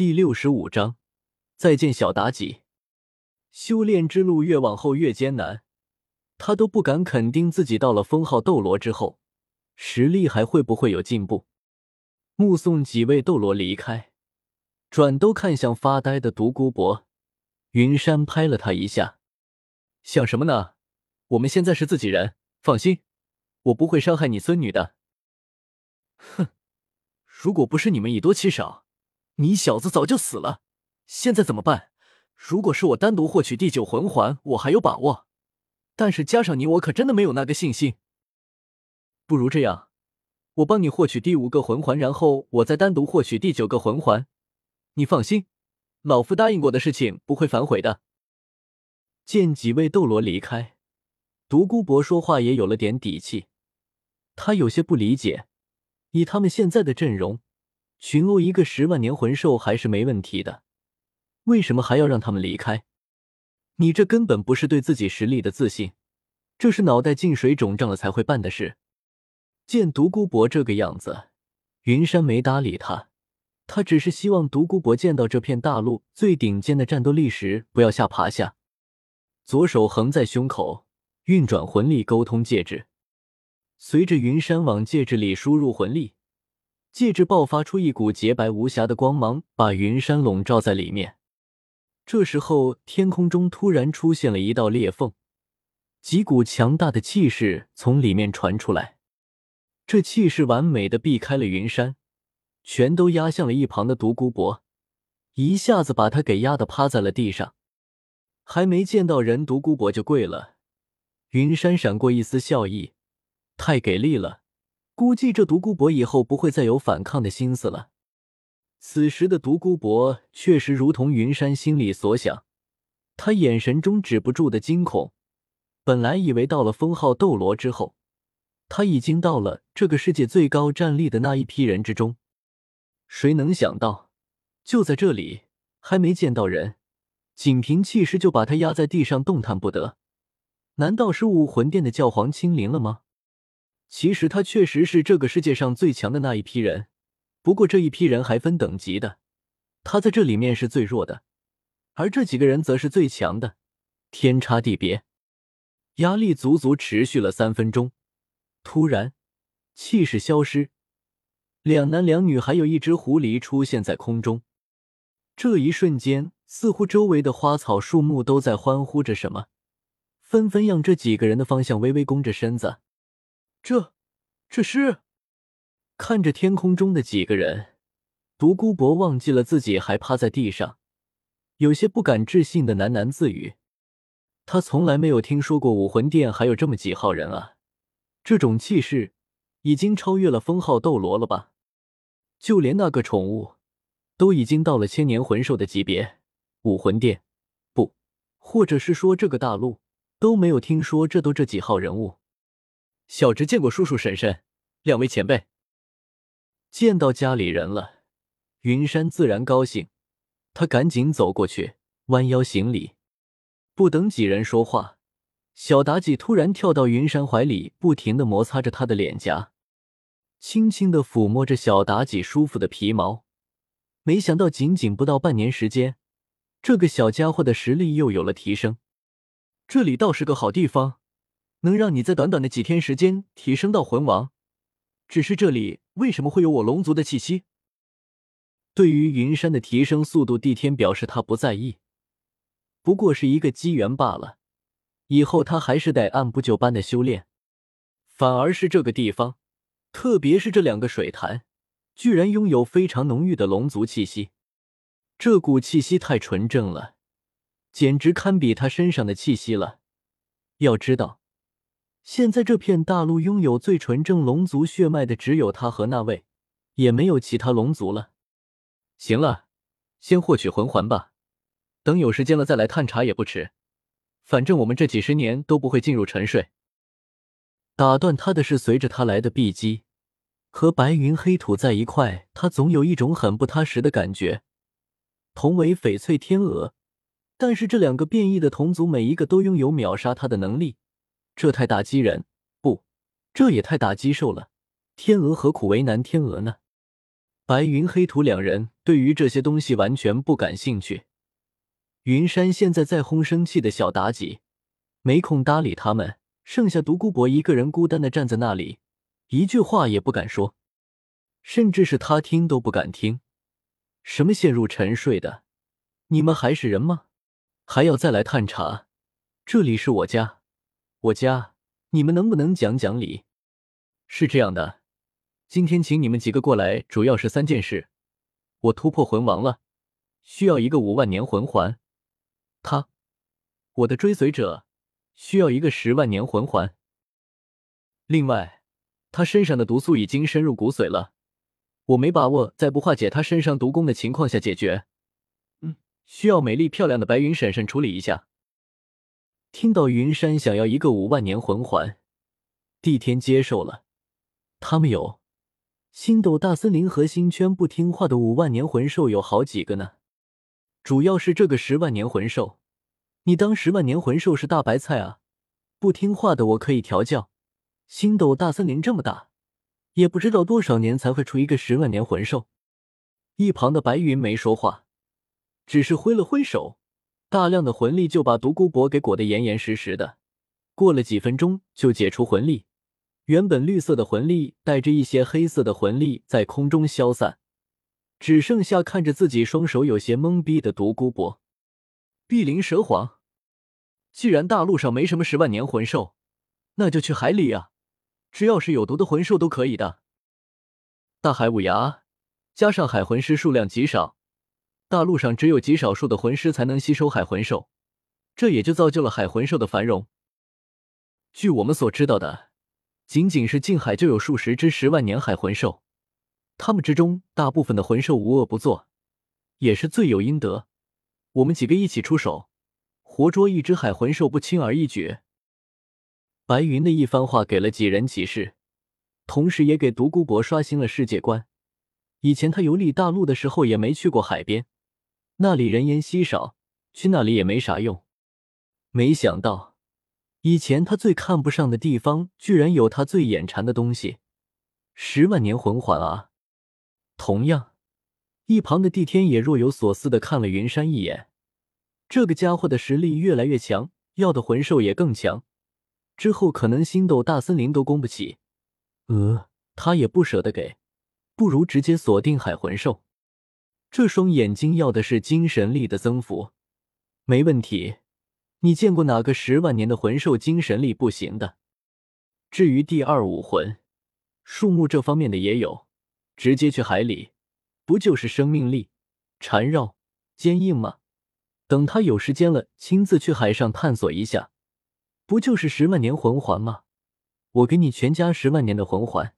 第六十五章，再见小妲己。修炼之路越往后越艰难，他都不敢肯定自己到了封号斗罗之后，实力还会不会有进步。目送几位斗罗离开，转头看向发呆的独孤博，云山拍了他一下：“想什么呢？我们现在是自己人，放心，我不会伤害你孙女的。”哼，如果不是你们以多欺少。你小子早就死了，现在怎么办？如果是我单独获取第九魂环，我还有把握；但是加上你，我可真的没有那个信心。不如这样，我帮你获取第五个魂环，然后我再单独获取第九个魂环。你放心，老夫答应过的事情不会反悔的。见几位斗罗离开，独孤博说话也有了点底气。他有些不理解，以他们现在的阵容。群殴一个十万年魂兽还是没问题的，为什么还要让他们离开？你这根本不是对自己实力的自信，这是脑袋进水肿胀了才会办的事。见独孤博这个样子，云山没搭理他，他只是希望独孤博见到这片大陆最顶尖的战斗力时不要吓趴下。左手横在胸口，运转魂力沟通戒指，随着云山往戒指里输入魂力。戒指爆发出一股洁白无瑕的光芒，把云山笼罩在里面。这时候，天空中突然出现了一道裂缝，几股强大的气势从里面传出来。这气势完美的避开了云山，全都压向了一旁的独孤博，一下子把他给压得趴在了地上。还没见到人，独孤博就跪了。云山闪过一丝笑意，太给力了。估计这独孤博以后不会再有反抗的心思了。此时的独孤博确实如同云山心里所想，他眼神中止不住的惊恐。本来以为到了封号斗罗之后，他已经到了这个世界最高战力的那一批人之中，谁能想到，就在这里还没见到人，仅凭气势就把他压在地上动弹不得。难道是武魂殿的教皇亲临了吗？其实他确实是这个世界上最强的那一批人，不过这一批人还分等级的，他在这里面是最弱的，而这几个人则是最强的，天差地别。压力足足持续了三分钟，突然气势消失，两男两女还有一只狐狸出现在空中。这一瞬间，似乎周围的花草树木都在欢呼着什么，纷纷向这几个人的方向微微弓着身子。这，这是看着天空中的几个人，独孤博忘记了自己还趴在地上，有些不敢置信的喃喃自语：“他从来没有听说过武魂殿还有这么几号人啊！这种气势已经超越了封号斗罗了吧？就连那个宠物都已经到了千年魂兽的级别，武魂殿不，或者是说这个大陆都没有听说这都这几号人物。”小侄见过叔叔婶婶，两位前辈。见到家里人了，云山自然高兴，他赶紧走过去，弯腰行礼。不等几人说话，小妲己突然跳到云山怀里，不停的摩擦着他的脸颊，轻轻的抚摸着小妲己舒服的皮毛。没想到，仅仅不到半年时间，这个小家伙的实力又有了提升。这里倒是个好地方。能让你在短短的几天时间提升到魂王，只是这里为什么会有我龙族的气息？对于云山的提升速度，帝天表示他不在意，不过是一个机缘罢了。以后他还是得按部就班的修炼。反而是这个地方，特别是这两个水潭，居然拥有非常浓郁的龙族气息。这股气息太纯正了，简直堪比他身上的气息了。要知道。现在这片大陆拥有最纯正龙族血脉的只有他和那位，也没有其他龙族了。行了，先获取魂环吧，等有时间了再来探查也不迟。反正我们这几十年都不会进入沉睡。打断他的是随着他来的碧姬，和白云黑土在一块，他总有一种很不踏实的感觉。同为翡翠天鹅，但是这两个变异的同族每一个都拥有秒杀他的能力。这太打击人，不，这也太打击兽了。天鹅何苦为难天鹅呢？白云黑土两人对于这些东西完全不感兴趣。云山现在在轰生气的小妲己，没空搭理他们，剩下独孤博一个人孤单的站在那里，一句话也不敢说，甚至是他听都不敢听。什么陷入沉睡的？你们还是人吗？还要再来探查？这里是我家，我家，你们能不能讲讲理？是这样的。今天请你们几个过来，主要是三件事。我突破魂王了，需要一个五万年魂环。他，我的追随者，需要一个十万年魂环。另外，他身上的毒素已经深入骨髓了，我没把握在不化解他身上毒功的情况下解决。嗯，需要美丽漂亮的白云婶婶处理一下。听到云山想要一个五万年魂环，帝天接受了，他们有。星斗大森林和星圈不听话的五万年魂兽有好几个呢，主要是这个十万年魂兽，你当十万年魂兽是大白菜啊？不听话的我可以调教。星斗大森林这么大，也不知道多少年才会出一个十万年魂兽。一旁的白云没说话，只是挥了挥手，大量的魂力就把独孤博给裹得严严实实的。过了几分钟，就解除魂力。原本绿色的魂力带着一些黑色的魂力在空中消散，只剩下看着自己双手有些懵逼的独孤博。碧鳞蛇皇，既然大陆上没什么十万年魂兽，那就去海里啊！只要是有毒的魂兽都可以的。大海五牙加上海魂师数量极少，大陆上只有极少数的魂师才能吸收海魂兽，这也就造就了海魂兽的繁荣。据我们所知道的。仅仅是近海就有数十只十万年海魂兽，他们之中大部分的魂兽无恶不作，也是罪有应得。我们几个一起出手，活捉一只海魂兽不轻而易举。白云的一番话给了几人启示，同时也给独孤博刷新了世界观。以前他游历大陆的时候也没去过海边，那里人烟稀少，去那里也没啥用。没想到。以前他最看不上的地方，居然有他最眼馋的东西——十万年魂环啊！同样，一旁的帝天也若有所思的看了云山一眼。这个家伙的实力越来越强，要的魂兽也更强，之后可能星斗大森林都供不起。呃，他也不舍得给，不如直接锁定海魂兽。这双眼睛要的是精神力的增幅，没问题。你见过哪个十万年的魂兽精神力不行的？至于第二武魂，树木这方面的也有，直接去海里，不就是生命力缠绕坚硬吗？等他有时间了，亲自去海上探索一下，不就是十万年魂环吗？我给你全家十万年的魂环。